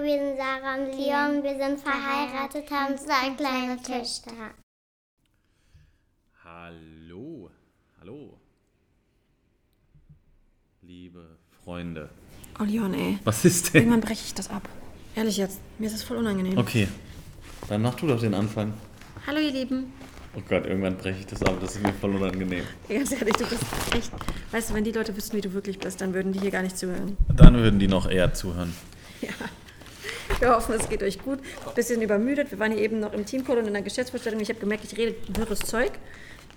Hallo, wir sind Sarah und Leon. Wir sind verheiratet, haben zwei kleine Töchter. Hallo, hallo. Liebe Freunde. Oh, Leon, ey. Was ist denn? Irgendwann breche ich das ab. Ehrlich jetzt, mir ist das voll unangenehm. Okay, dann mach du doch den Anfang. Hallo, ihr Lieben. Oh Gott, irgendwann breche ich das ab. Das ist mir voll unangenehm. Ja, Ganz ehrlich, du bist echt. Weißt du, wenn die Leute wüssten, wie du wirklich bist, dann würden die hier gar nicht zuhören. Dann würden die noch eher zuhören. Ja. Wir hoffen, es geht euch gut. Bisschen übermüdet. Wir waren hier eben noch im Teamcall und in der Geschäftsvorstellung. Ich habe gemerkt, ich rede wirres Zeug,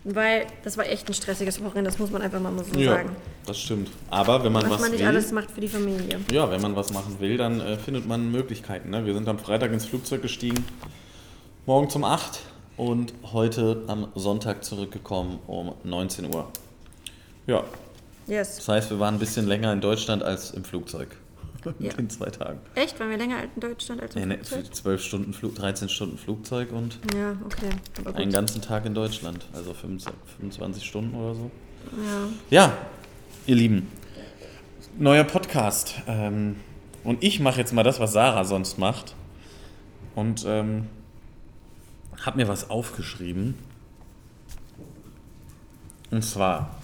weil das war echt ein stressiges Wochenende. Das muss man einfach mal so sagen. das stimmt. Aber wenn man Was was man nicht will, alles macht für die Familie. ja, wenn man was machen will, dann äh, findet man Möglichkeiten. Ne? Wir sind am Freitag ins Flugzeug gestiegen, morgen um 8 und heute am Sonntag zurückgekommen um 19 Uhr. Ja, Yes. das heißt, wir waren ein bisschen länger in Deutschland als im Flugzeug. Ja. In zwei Tagen. Echt? Waren wir länger in Deutschland als Nee, im nee, Flugzeug? 12 Stunden Flug, 13 Stunden Flugzeug und Ja, okay. Einen ganzen Tag in Deutschland. Also 25 25 Stunden oder so. Ja. Ja, ihr Lieben, neuer Podcast. Ähm, und ich mache jetzt mal das, was Sarah sonst macht. Und ähm, habe mir was aufgeschrieben. Und zwar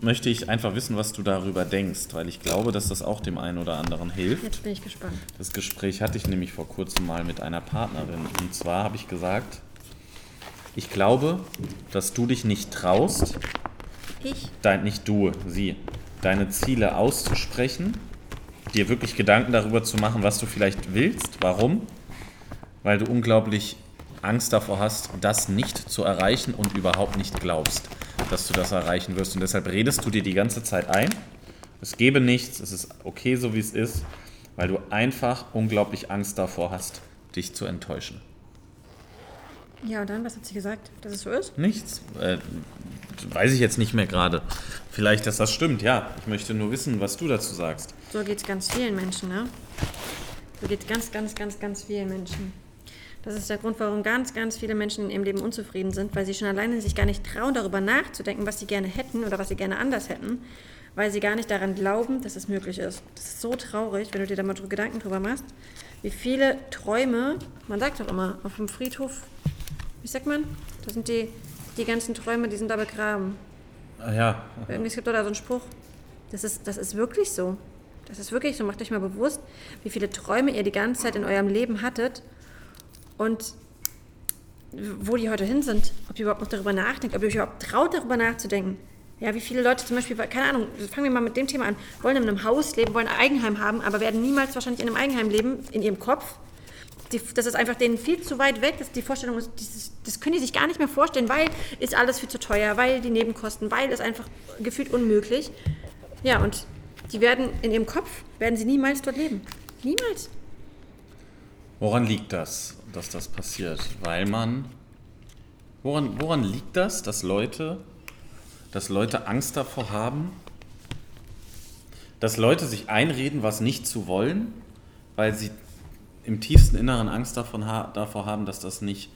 möchte ich einfach wissen, was du darüber denkst, weil ich glaube, dass das auch dem einen oder anderen hilft. Jetzt bin ich gespannt. Das Gespräch hatte ich nämlich vor kurzem mal mit einer Partnerin. Und zwar habe ich gesagt, ich glaube, dass du dich nicht traust, Ich? dein, nicht du, sie, deine Ziele auszusprechen, dir wirklich Gedanken darüber zu machen, was du vielleicht willst. Warum? Weil du unglaublich Angst davor hast, das nicht zu erreichen und überhaupt nicht glaubst, dass du das erreichen wirst. Und deshalb redest du dir die ganze Zeit ein, es gebe nichts, es ist okay so wie es ist, weil du einfach unglaublich Angst davor hast, dich zu enttäuschen. Ja, und dann, was hat sie gesagt, dass es so ist? Nichts. Äh, weiß ich jetzt nicht mehr gerade. Vielleicht, dass das stimmt, ja. Ich möchte nur wissen, was du dazu sagst. So geht es ganz vielen Menschen, ne? So geht es ganz, ganz, ganz, ganz vielen Menschen. Das ist der Grund, warum ganz, ganz viele Menschen in ihrem Leben unzufrieden sind, weil sie schon alleine sich gar nicht trauen, darüber nachzudenken, was sie gerne hätten oder was sie gerne anders hätten, weil sie gar nicht daran glauben, dass es möglich ist. Das ist so traurig, wenn du dir da mal Gedanken drüber machst, wie viele Träume, man sagt doch immer, auf dem Friedhof, wie sagt man? Da sind die, die ganzen Träume, die sind da begraben. Ah, ja, Irgendwie es gibt doch da so einen Spruch. Das ist, das ist wirklich so. Das ist wirklich so. Macht euch mal bewusst, wie viele Träume ihr die ganze Zeit in eurem Leben hattet und wo die heute hin sind. Ob ihr überhaupt noch darüber nachdenkt, ob ihr euch überhaupt traut, darüber nachzudenken. Ja, wie viele Leute zum Beispiel, keine Ahnung, fangen wir mal mit dem Thema an, wollen in einem Haus leben, wollen ein Eigenheim haben, aber werden niemals wahrscheinlich in einem Eigenheim leben, in ihrem Kopf. Die, das ist einfach denen viel zu weit weg, dass die Vorstellung ist, dieses, das können die sich gar nicht mehr vorstellen, weil ist alles viel zu teuer, weil die Nebenkosten, weil es einfach gefühlt unmöglich. Ja, und die werden in ihrem Kopf, werden sie niemals dort leben. Niemals. Woran liegt das, dass das passiert? Weil man. Woran, woran liegt das, dass Leute, dass Leute Angst davor haben, dass Leute sich einreden, was nicht zu wollen, weil sie im tiefsten Inneren Angst davon ha davor haben, dass das nicht,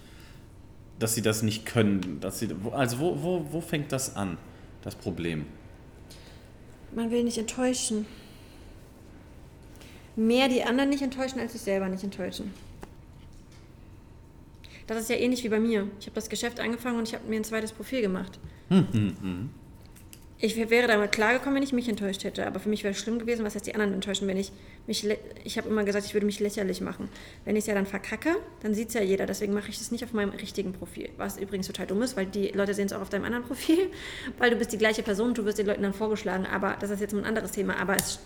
dass sie das nicht können. Dass sie, also wo, wo, wo fängt das an, das Problem? Man will nicht enttäuschen. Mehr die anderen nicht enttäuschen, als sich selber nicht enttäuschen. Das ist ja ähnlich wie bei mir. Ich habe das Geschäft angefangen und ich habe mir ein zweites Profil gemacht. Ich wär- wäre damit klargekommen, wenn ich mich enttäuscht hätte. Aber für mich wäre es schlimm gewesen, was heißt die anderen enttäuschen, wenn ich mich. Ich habe immer gesagt, ich würde mich lächerlich machen. Wenn ich es ja dann verkacke, dann sieht es ja jeder. Deswegen mache ich das nicht auf meinem richtigen Profil. Was übrigens total dumm ist, weil die Leute sehen es auch auf deinem anderen Profil. Weil du bist die gleiche Person, du wirst den Leuten dann vorgeschlagen. Aber das ist jetzt ein anderes Thema. Aber es,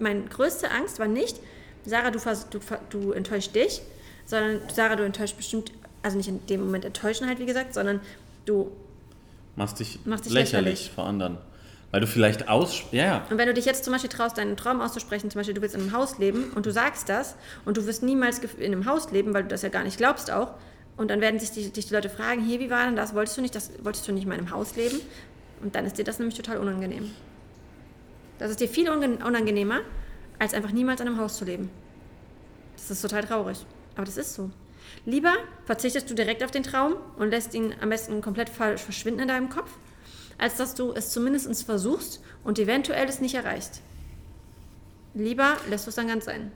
meine größte Angst war nicht, Sarah, du, du, du enttäuscht dich, sondern Sarah, du enttäuscht bestimmt, also nicht in dem Moment enttäuschen halt, wie gesagt, sondern du Machst dich, Machst dich lächerlich, lächerlich. vor anderen. Weil du vielleicht aus. Ja, ja. Und wenn du dich jetzt zum Beispiel traust, deinen Traum auszusprechen, zum Beispiel du willst in einem Haus leben und du sagst das und du wirst niemals in einem Haus leben, weil du das ja gar nicht glaubst auch. Und dann werden sich die, dich die Leute fragen, hier, wie war denn das? Wolltest du nicht, das, wolltest du nicht in einem Haus leben? Und dann ist dir das nämlich total unangenehm. Das ist dir viel unangenehmer, als einfach niemals in einem Haus zu leben. Das ist total traurig. Aber das ist so. Lieber verzichtest du direkt auf den Traum und lässt ihn am besten komplett ver- verschwinden in deinem Kopf, als dass du es zumindest versuchst und eventuell es nicht erreichst. Lieber lässt du es dann ganz sein.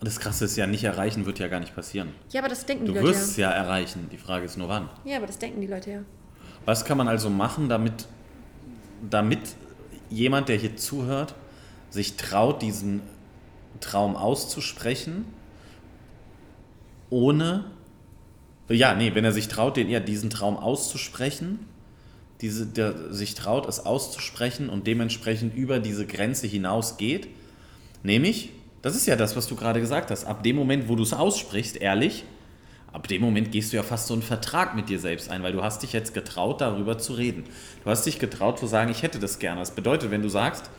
Und das Krasse ist ja, nicht erreichen wird ja gar nicht passieren. Ja, aber das denken die Du Leute wirst es ja erreichen. Die Frage ist nur wann. ja. Ja, aber das denken die Leute ja. Was kann man also machen, damit, damit jemand, der hier zuhört, sich traut, diesen Traum auszusprechen, ohne, ja, nee, wenn er sich traut, den, ja, diesen Traum auszusprechen, diese, der sich traut, es auszusprechen und dementsprechend über diese Grenze hinausgeht, nämlich, das ist ja das, was du gerade gesagt hast, ab dem Moment, wo du es aussprichst, ehrlich, ab dem Moment gehst du ja fast so einen Vertrag mit dir selbst ein, weil du hast dich jetzt getraut, darüber zu reden. Du hast dich getraut zu sagen, ich hätte das gerne. Das bedeutet, wenn du sagst,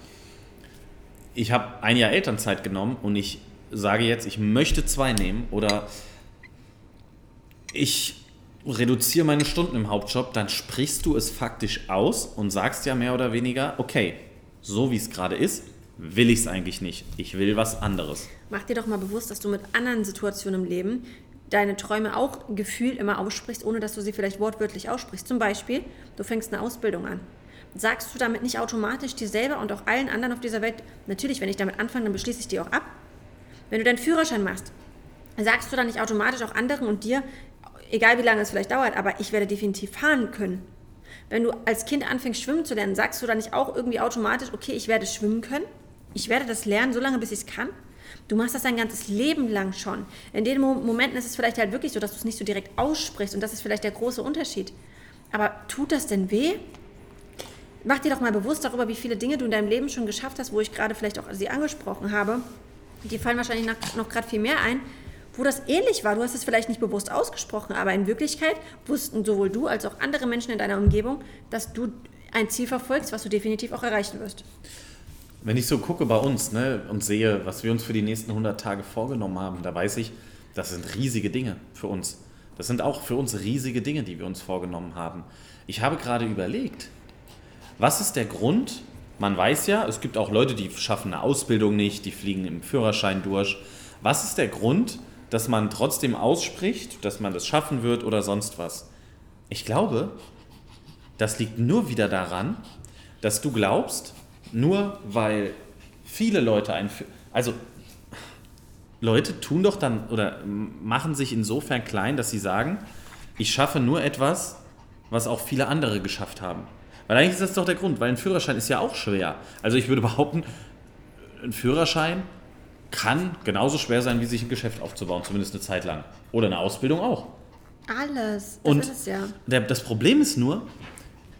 ich habe ein Jahr Elternzeit genommen und ich sage jetzt, ich möchte zwei nehmen oder ich reduziere meine Stunden im Hauptjob, dann sprichst du es faktisch aus und sagst ja mehr oder weniger, okay, so wie es gerade ist, will ich es eigentlich nicht. Ich will was anderes. Mach dir doch mal bewusst, dass du mit anderen Situationen im Leben deine Träume auch gefühlt immer aussprichst, ohne dass du sie vielleicht wortwörtlich aussprichst. Zum Beispiel, du fängst eine Ausbildung an. Sagst du damit nicht automatisch dir selber und auch allen anderen auf dieser Welt, natürlich, wenn ich damit anfange, dann beschließe ich die auch ab. Wenn du deinen Führerschein machst, sagst du dann nicht automatisch auch anderen und dir, egal wie lange es vielleicht dauert, aber ich werde definitiv fahren können. Wenn du als Kind anfängst, schwimmen zu lernen, sagst du dann nicht auch irgendwie automatisch, okay, ich werde schwimmen können? Ich werde das lernen, so lange, bis ich es kann? Du machst das dein ganzes Leben lang schon. In den Mo- Momenten ist es vielleicht halt wirklich so, dass du es nicht so direkt aussprichst und das ist vielleicht der große Unterschied. Aber tut das denn weh? Mach dir doch mal bewusst darüber, wie viele Dinge du in deinem Leben schon geschafft hast, wo ich gerade vielleicht auch sie angesprochen habe. Die fallen wahrscheinlich noch, noch gerade viel mehr ein, wo das ähnlich war. Du hast es vielleicht nicht bewusst ausgesprochen, aber in Wirklichkeit wussten sowohl du als auch andere Menschen in deiner Umgebung, dass du ein Ziel verfolgst, was du definitiv auch erreichen wirst. Wenn ich so gucke bei uns ne, und sehe, was wir uns für die nächsten 100 Tage vorgenommen haben, da weiß ich, das sind riesige Dinge für uns. Das sind auch für uns riesige Dinge, die wir uns vorgenommen haben. Ich habe gerade überlegt, was ist der Grund? Man weiß ja, es gibt auch Leute, die schaffen eine Ausbildung nicht, die fliegen im Führerschein durch. Was ist der Grund, dass man trotzdem ausspricht, dass man das schaffen wird oder sonst was? Ich glaube, das liegt nur wieder daran, dass du glaubst, nur weil viele Leute ein. Also, Leute tun doch dann oder machen sich insofern klein, dass sie sagen, ich schaffe nur etwas, was auch viele andere geschafft haben. Weil eigentlich ist das doch der Grund, weil ein Führerschein ist ja auch schwer. Also ich würde behaupten, ein Führerschein kann genauso schwer sein, wie sich ein Geschäft aufzubauen, zumindest eine Zeit lang. Oder eine Ausbildung auch. Alles. Das Und ist es ja. der, das Problem ist nur,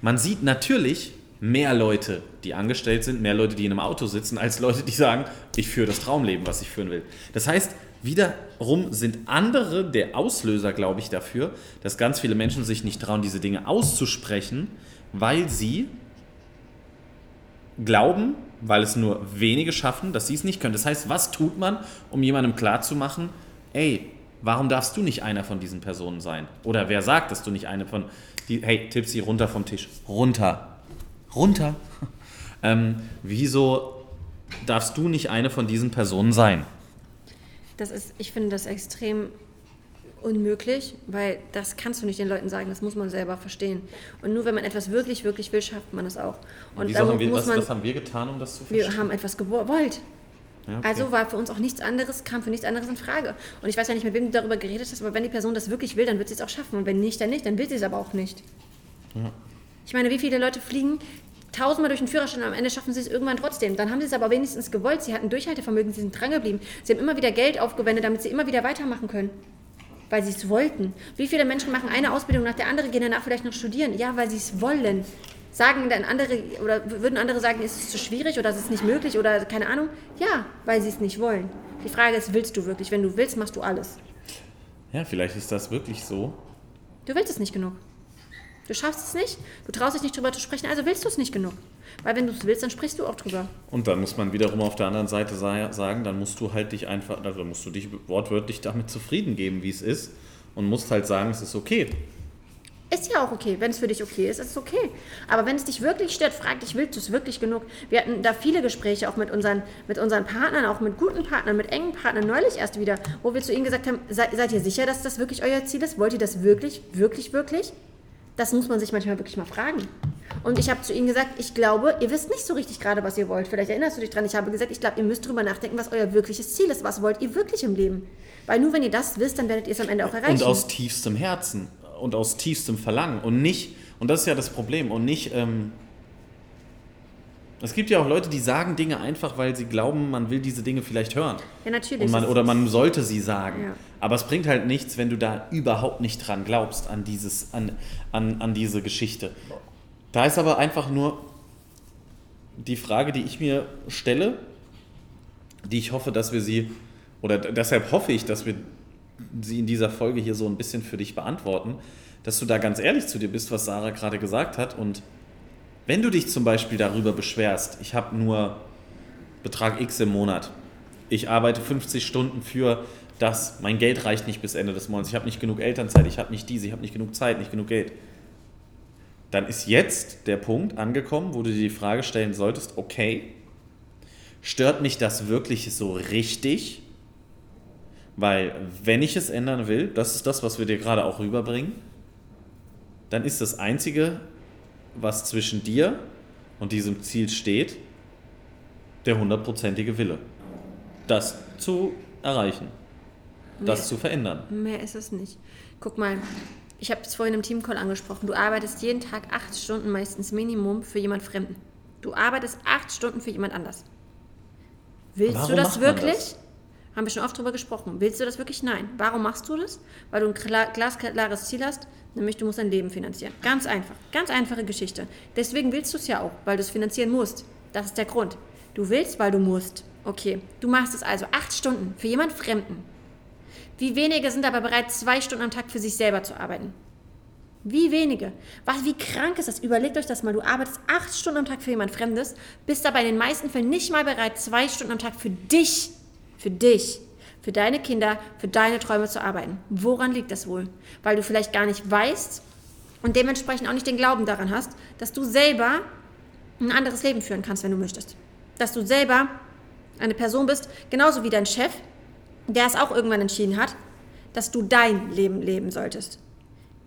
man sieht natürlich mehr Leute, die angestellt sind, mehr Leute, die in einem Auto sitzen, als Leute, die sagen, ich führe das Traumleben, was ich führen will. Das heißt, wiederum sind andere der Auslöser, glaube ich, dafür, dass ganz viele Menschen sich nicht trauen, diese Dinge auszusprechen, weil sie glauben, weil es nur wenige schaffen, dass sie es nicht können. Das heißt, was tut man, um jemandem klarzumachen, ey, warum darfst du nicht einer von diesen Personen sein? Oder wer sagt, dass du nicht eine von, die, hey, Tipsy, runter vom Tisch. Runter. Runter. ähm, wieso darfst du nicht eine von diesen Personen sein? Das ist, ich finde das extrem unmöglich, weil das kannst du nicht den Leuten sagen, das muss man selber verstehen. Und nur wenn man etwas wirklich, wirklich will, schafft man das auch. Und Wieso da haben wir, muss was, man, was haben wir getan, um das zu verstehen? wir haben etwas gewollt. Ja, okay. Also war für uns auch nichts anderes, kam für nichts anderes in Frage. Und ich weiß ja nicht, mit wem du darüber geredet hast, aber wenn die Person das wirklich will, dann wird sie es auch schaffen. Und wenn nicht, dann nicht, dann will sie es aber auch nicht. Ich meine, wie viele Leute fliegen tausendmal durch den Führerschein und am Ende schaffen sie es irgendwann trotzdem. Dann haben sie es aber wenigstens gewollt. Sie hatten Durchhaltevermögen, sie sind drangeblieben. Sie haben immer wieder Geld aufgewendet, damit sie immer wieder weitermachen können. Weil sie es wollten. Wie viele Menschen machen eine Ausbildung nach der anderen, gehen danach vielleicht noch studieren? Ja, weil sie es wollen. Sagen dann andere, oder würden andere sagen, ist es zu schwierig oder ist es nicht möglich oder keine Ahnung? Ja, weil sie es nicht wollen. Die Frage ist, willst du wirklich? Wenn du willst, machst du alles. ja, vielleicht ist das wirklich so. Du willst es nicht genug. Du schaffst es nicht, du traust dich nicht drüber zu sprechen, also willst du es nicht genug. Weil wenn du es willst, dann sprichst du auch drüber. Und dann muss man wiederum auf der anderen Seite sa- sagen, dann musst du halt dich einfach, also musst du dich wortwörtlich damit zufrieden geben, wie es ist und musst halt sagen, es ist okay. Ist ja auch okay, wenn es für dich okay ist, ist es okay. Aber wenn es dich wirklich stört, frag dich, willst du es wirklich genug? Wir hatten da viele Gespräche auch mit unseren, mit unseren Partnern, auch mit guten Partnern, mit engen Partnern, neulich erst wieder, wo wir zu ihnen gesagt haben, seid, seid ihr sicher, dass das wirklich euer Ziel ist? Wollt ihr das wirklich, wirklich, wirklich? Das muss man sich manchmal wirklich mal fragen. Und ich habe zu ihnen gesagt, ich glaube, ihr wisst nicht so richtig gerade, was ihr wollt. Vielleicht erinnerst du dich dran. Ich habe gesagt, ich glaube, ihr müsst drüber nachdenken, was euer wirkliches Ziel ist. Was wollt ihr wirklich im Leben? Weil nur wenn ihr das wisst, dann werdet ihr es am Ende auch erreichen. Und aus tiefstem Herzen und aus tiefstem Verlangen und nicht, und das ist ja das Problem, und nicht, ähm, es gibt ja auch Leute, die sagen Dinge einfach, weil sie glauben, man will diese Dinge vielleicht hören. ja, natürlich. Man, oder man sollte sie sagen. Ja. Aber es bringt halt nichts, wenn du da überhaupt nicht dran glaubst, an, dieses, an, an, an diese Geschichte. Da ist aber einfach nur die Frage, die ich mir stelle, die ich hoffe, dass wir sie, oder deshalb hoffe ich, dass wir sie in dieser Folge hier so ein bisschen für dich beantworten, dass du da ganz ehrlich zu dir bist, was Sarah gerade gesagt hat. Und wenn du dich zum Beispiel darüber beschwerst, ich habe nur Betrag X im Monat, ich arbeite 50 Stunden für das, mein Geld reicht nicht bis Ende des Monats, ich habe nicht genug Elternzeit, ich habe nicht diese, ich habe nicht genug Zeit, nicht genug Geld. Dann ist jetzt der Punkt angekommen, wo du dir die Frage stellen solltest, okay, stört mich das wirklich so richtig? Weil wenn ich es ändern will, das ist das, was wir dir gerade auch rüberbringen, dann ist das Einzige, was zwischen dir und diesem Ziel steht, der hundertprozentige Wille. Das zu erreichen, das Mehr- zu verändern. Mehr ist es nicht. Guck mal, ich habe es vorhin im Teamcall angesprochen. Du arbeitest jeden Tag acht Stunden meistens Minimum für jemand Fremden. Du arbeitest acht Stunden für jemand anders. Willst Warum du das wirklich? das? Haben wir schon oft drüber gesprochen. Willst du das wirklich? Nein. Warum machst du das? Weil du ein klar, glasklares Ziel hast, nämlich du musst dein Leben finanzieren. Ganz einfach. Ganz einfache Geschichte. Deswegen willst du es ja auch, weil du es finanzieren musst. Das ist der Grund. Du willst, weil du musst. Okay. Du machst es also acht Stunden für jemand Fremden. Wie wenige sind aber bereit, zwei Stunden am Tag für sich selber zu arbeiten? Wie wenige? Was, wie krank ist das? Überlegt euch das mal. Du arbeitest acht Stunden am Tag für jemand Fremdes, bist aber in den meisten Fällen nicht mal bereit, zwei Stunden am Tag für dich, für dich, für deine Kinder, für deine Träume zu arbeiten. Woran liegt das wohl? Weil du vielleicht gar nicht weißt und dementsprechend auch nicht den Glauben daran hast, dass du selber ein anderes Leben führen kannst, wenn du möchtest. Dass du selber eine Person bist, genauso wie dein Chef, der es auch irgendwann entschieden hat, dass du dein Leben leben solltest.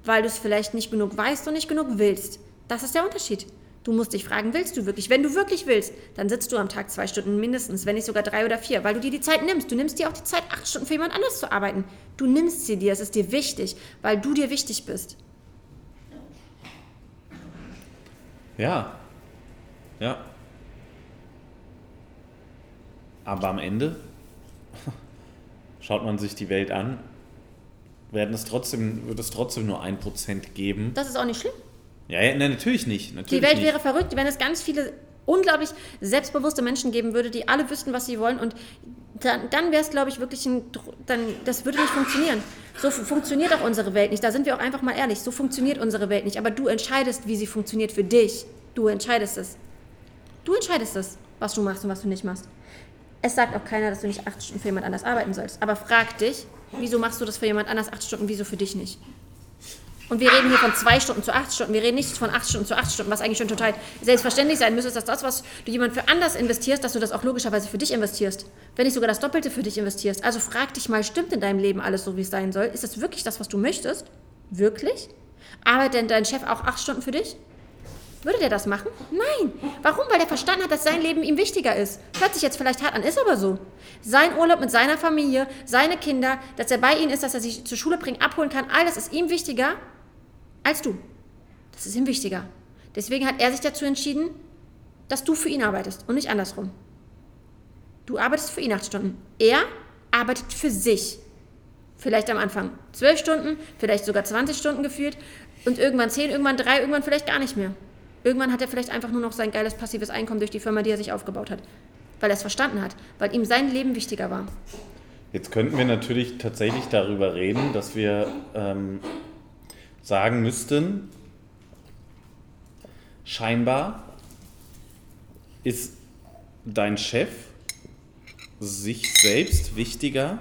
Weil du es vielleicht nicht genug weißt und nicht genug willst. Das ist der Unterschied. Du musst dich fragen, willst du wirklich? Wenn du wirklich willst, dann sitzt du am Tag zwei Stunden mindestens, wenn nicht sogar drei oder vier, weil du dir die Zeit nimmst. Du nimmst dir auch die Zeit, acht Stunden für jemand anders zu arbeiten. Du nimmst sie dir, es ist dir wichtig, weil du dir wichtig bist. Ja. Ja. Aber am Ende schaut man sich die Welt an, werden es trotzdem, wird es trotzdem nur ein Prozent geben. Das ist auch nicht schlimm. Ja, ja nein, natürlich nicht. Natürlich Die Welt nicht. wäre verrückt, wenn es ganz viele unglaublich selbstbewusste Menschen geben würde, die alle wüssten, was sie wollen und dann, dann wäre es, glaube ich, wirklich ein, dann, das würde nicht funktionieren. So fu- funktioniert auch unsere Welt nicht. Da sind wir auch einfach mal ehrlich. So funktioniert unsere Welt nicht. Aber du entscheidest, wie sie funktioniert für dich. Du entscheidest es. Du entscheidest es, was du machst und was du nicht machst. Es sagt auch keiner, dass du nicht acht Stunden für jemand anders arbeiten sollst. Aber frag dich, wieso machst du das für jemand anders acht Stunden, wieso für dich nicht? Und wir reden hier von zwei Stunden zu acht Stunden. Wir reden nicht von acht Stunden zu acht Stunden, was eigentlich schon total selbstverständlich sein müsste, dass das, was du jemand für anders investierst, dass du das auch logischerweise für dich investierst. Wenn nicht sogar das Doppelte für dich investierst. Also frag dich mal, stimmt in deinem Leben alles so, wie es sein soll? Ist das wirklich das, was du möchtest? Wirklich? Arbeitet denn dein Chef auch acht Stunden für dich? Würde der das machen? Nein. Warum? Weil der verstanden hat, dass sein Leben ihm wichtiger ist. Hört sich jetzt vielleicht hart an, ist aber so. Sein Urlaub mit seiner Familie, seine Kinder, dass er bei ihnen ist, dass er sich zur Schule bringen, abholen kann, all das ist ihm wichtiger als du. Das ist ihm wichtiger. Deswegen hat er sich dazu entschieden, dass du für ihn arbeitest und nicht andersrum. Du arbeitest für ihn acht Stunden. Er arbeitet für sich. Vielleicht am Anfang zwölf Stunden, vielleicht sogar 20 Stunden gefühlt und irgendwann zehn, irgendwann drei, irgendwann vielleicht gar nicht mehr. Irgendwann hat er vielleicht einfach nur noch sein geiles passives Einkommen durch die Firma, die er sich aufgebaut hat. Weil er es verstanden hat, weil ihm sein Leben wichtiger war. Jetzt könnten wir natürlich tatsächlich darüber reden, dass wir ähm, sagen müssten, scheinbar ist dein Chef sich selbst wichtiger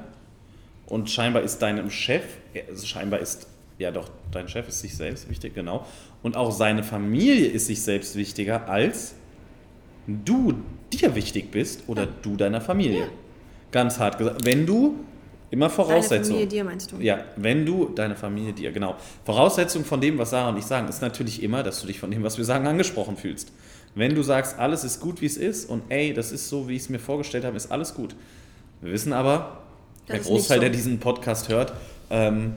und scheinbar ist deinem Chef, also scheinbar ist, ja doch, dein Chef ist sich selbst wichtig, genau, und auch seine Familie ist sich selbst wichtiger als du dir wichtig bist oder du deiner Familie. Ganz hart gesagt. Wenn du Immer Voraussetzung. Deine Familie dir meinst du? Ja, wenn du, deine Familie dir, genau. Voraussetzung von dem, was Sarah und ich sagen, ist natürlich immer, dass du dich von dem, was wir sagen, angesprochen fühlst. Wenn du sagst, alles ist gut, wie es ist und ey, das ist so, wie ich es mir vorgestellt habe, ist alles gut. Wir wissen aber, Das der Großteil, so. der diesen Podcast hört, ähm,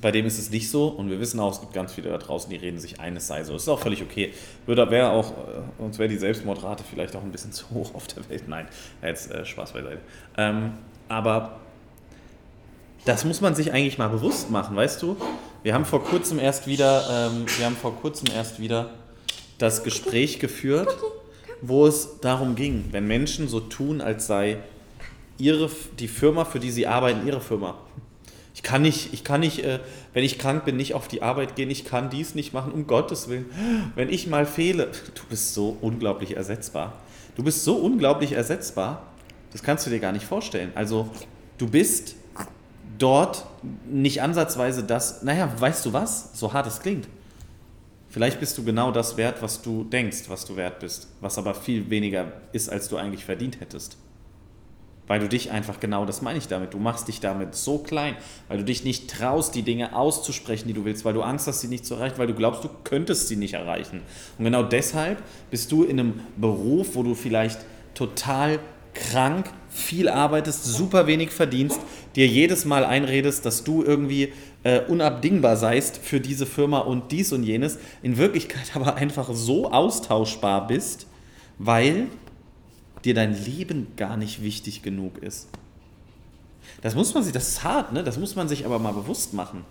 bei dem ist es nicht so und wir wissen auch, es gibt ganz viele da draußen, die reden sich ein, es sei so. Das ist auch völlig okay. Würde wäre auch, äh, uns wäre die Selbstmordrate vielleicht auch ein bisschen zu hoch auf der Welt. Nein, jetzt äh, Spaß beiseite. Ähm, aber das muss man sich eigentlich mal bewusst machen, weißt du? Wir haben vor kurzem erst wieder, ähm, wir haben vor kurzem erst wieder das Gespräch geführt, wo es darum ging, wenn Menschen so tun, als sei ihre, die Firma, für die sie arbeiten, ihre Firma. Ich kann nicht, ich kann nicht, äh, wenn ich krank bin, nicht auf die Arbeit gehen, ich kann dies nicht machen, um Gottes Willen. Wenn ich mal fehle, du bist so unglaublich ersetzbar. Du bist so unglaublich ersetzbar, das kannst du dir gar nicht vorstellen. Also, du bist dort nicht ansatzweise das, naja, weißt du was, so hart es klingt. Vielleicht bist du genau das wert, was du denkst, was du wert bist, was aber viel weniger ist, als du eigentlich verdient hättest. Weil du dich einfach, genau das meine ich damit, du machst dich damit so klein, weil du dich nicht traust, die Dinge auszusprechen, die du willst, weil du Angst hast, sie nicht zu erreichen, weil du glaubst, du könntest sie nicht erreichen. Und genau deshalb bist du in einem Beruf, wo du vielleicht total krank, viel arbeitest, super wenig verdienst, dir jedes Mal einredest, dass du irgendwie äh, unabdingbar seist für diese Firma und dies und jenes, in Wirklichkeit aber einfach so austauschbar bist, weil dir dein Leben gar nicht wichtig genug ist. Das muss man sich, das ist hart, ne? Das muss man sich aber mal bewusst machen.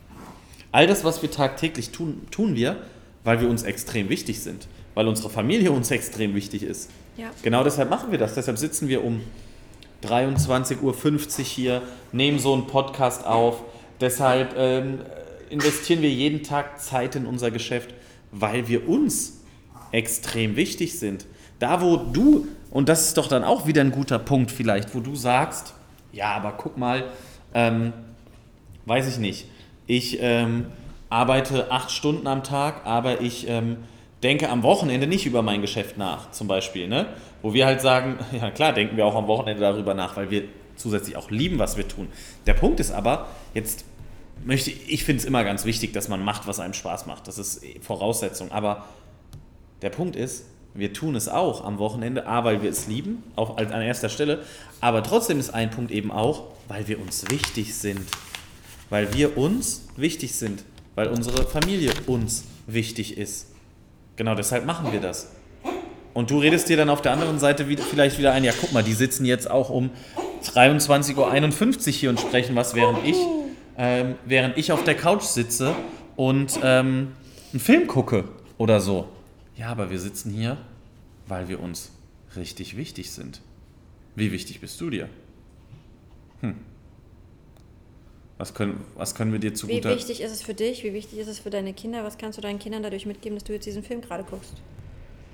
All das, was wir tagtäglich tun, tun wir, weil wir uns extrem wichtig sind, weil unsere Familie uns extrem wichtig ist. Ja. Genau deshalb machen wir das. Deshalb sitzen wir um 23.50 Uhr hier, nehmen so einen Podcast auf. Deshalb ähm, investieren wir jeden Tag Zeit in unser Geschäft, weil wir uns extrem wichtig sind. Da, wo du, und das ist doch dann auch wieder ein guter Punkt vielleicht, wo du sagst, ja, aber guck mal, ähm, weiß ich nicht, ich ähm, arbeite acht Stunden am Tag, aber ich ähm, denke am Wochenende nicht über mein Geschäft nach, zum Beispiel. Ne? Wo wir halt sagen, ja klar, denken wir auch am Wochenende darüber nach, weil wir zusätzlich auch lieben, was wir tun. Der Punkt ist aber, jetzt möchte ich, ich finde es immer ganz wichtig, dass man macht, was einem Spaß macht. Das ist Voraussetzung. Aber der Punkt ist, wir tun es auch am Wochenende, A, weil wir es lieben, auch an erster Stelle, aber trotzdem ist ein Punkt eben auch, weil wir uns wichtig sind. Weil wir uns wichtig sind, weil unsere Familie uns wichtig ist. Genau deshalb machen wir das. Und du redest dir dann auf der anderen Seite vielleicht wieder ein, ja guck mal, die sitzen jetzt auch um 23.51 Uhr hier und sprechen was, während ich, ähm, während ich auf der Couch sitze und ähm, einen Film gucke oder so. Ja, aber wir sitzen hier, weil wir uns richtig wichtig sind. Wie wichtig bist du dir? Hm. Was können, was können wir dir zu Wie wichtig ist es für dich? Wie wichtig ist es für deine Kinder? Was kannst du deinen Kindern dadurch mitgeben, dass du jetzt diesen Film gerade guckst?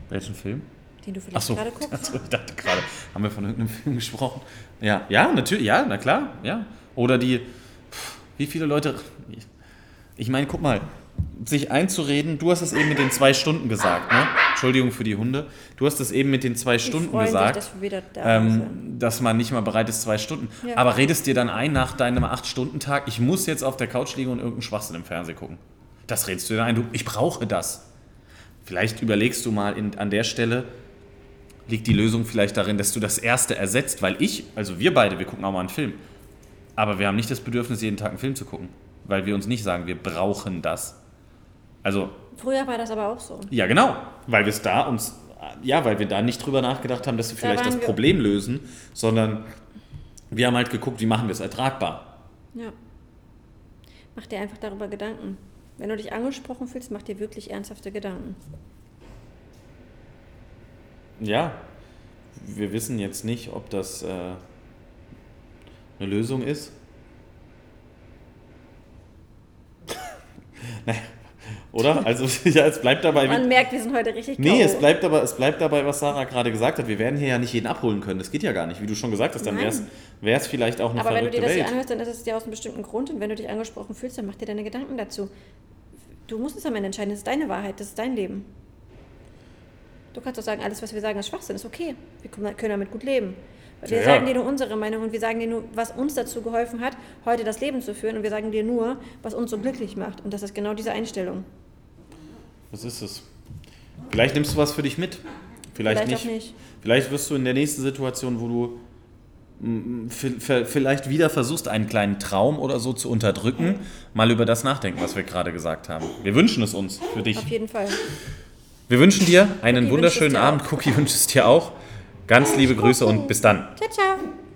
Welchen Film? Den du vielleicht so, gerade guckst? Ach so, ich dachte gerade, haben wir von irgendeinem Film gesprochen? Ja, ja, natürlich, ja, na klar, ja. Oder die, pff, wie viele Leute, ich meine, guck mal, sich einzureden, du hast es eben mit den zwei Stunden gesagt, ne? Entschuldigung für die Hunde, du hast es eben mit den zwei Die Stunden gesagt, Sich, dass da ähm, dass man nicht mal bereit ist, zwei Stunden. Ja. Aber redest dir dann ein nach deinem Acht-Stunden-Tag, ich muss jetzt auf der Couch liegen und irgendeinen Schwachsinn im Fernsehen gucken. Das redest du dir ein, du, ich brauche das. Vielleicht überlegst du mal in, an der Stelle, liegt die Lösung vielleicht darin, dass du das erste ersetzt, weil ich, also wir beide, wir gucken auch mal einen Film. Aber wir haben nicht das Bedürfnis, jeden Tag einen Film zu gucken, weil wir uns nicht sagen, wir brauchen das. Also, Früher war das aber auch so. ja genau, weil wir es da uns, ja, weil wir da nicht drüber nachgedacht haben, dass wir vielleicht waren das wir- Problem lösen, sondern wir haben halt geguckt, wie machen wir es ertragbar. Ja. Mach dir einfach darüber Gedanken. Wenn du dich angesprochen fühlst, mach dir wirklich ernsthafte Gedanken. Ja, wir wissen jetzt nicht, ob das äh, eine Lösung ist. naja, oder? Also, ja, es bleibt dabei. Man merkt, wir sind heute richtig Nee, K.O. es bleibt, aber, es bleibt dabei, was Sarah gerade gesagt hat. Wir werden hier ja nicht jeden abholen können. Das geht ja gar nicht. Wie du schon gesagt hast, dann wäre es vielleicht auch eine Aber wenn du dir das hier anhörst, dann ist es dir aus einem bestimmten Grund. Und wenn du dich angesprochen fühlst, dann mach dir deine Gedanken dazu. Du musst es am Ende entscheiden. Das ist deine Wahrheit, das ist dein Leben. Du kannst auch sagen, alles, was wir sagen, ist Schwachsinn, ist okay. Wir können können damit gut leben. Wir Ja. sagen dir nur unsere Meinung und wir sagen dir nur, was uns dazu geholfen hat, heute das Leben zu führen. Und wir sagen dir nur, was uns so glücklich macht. Und das ist genau diese Einstellung. Was ist es? Vielleicht nimmst du was für dich mit. Vielleicht, Vielleicht nicht. nicht. Vielleicht wirst du in der nächsten Situation, wo du mm, vielleicht wieder versuchst, einen kleinen Traum oder so zu unterdrücken, mal über das nachdenken, was wir gerade gesagt haben. Wir wünschen es uns für dich. Auf jeden Fall. Wir wünschen dir einen Cookie wunderschönen Abend. Cookie wünscht es dir auch. Ganz liebe Grüße und bis dann. Ciao, ciao.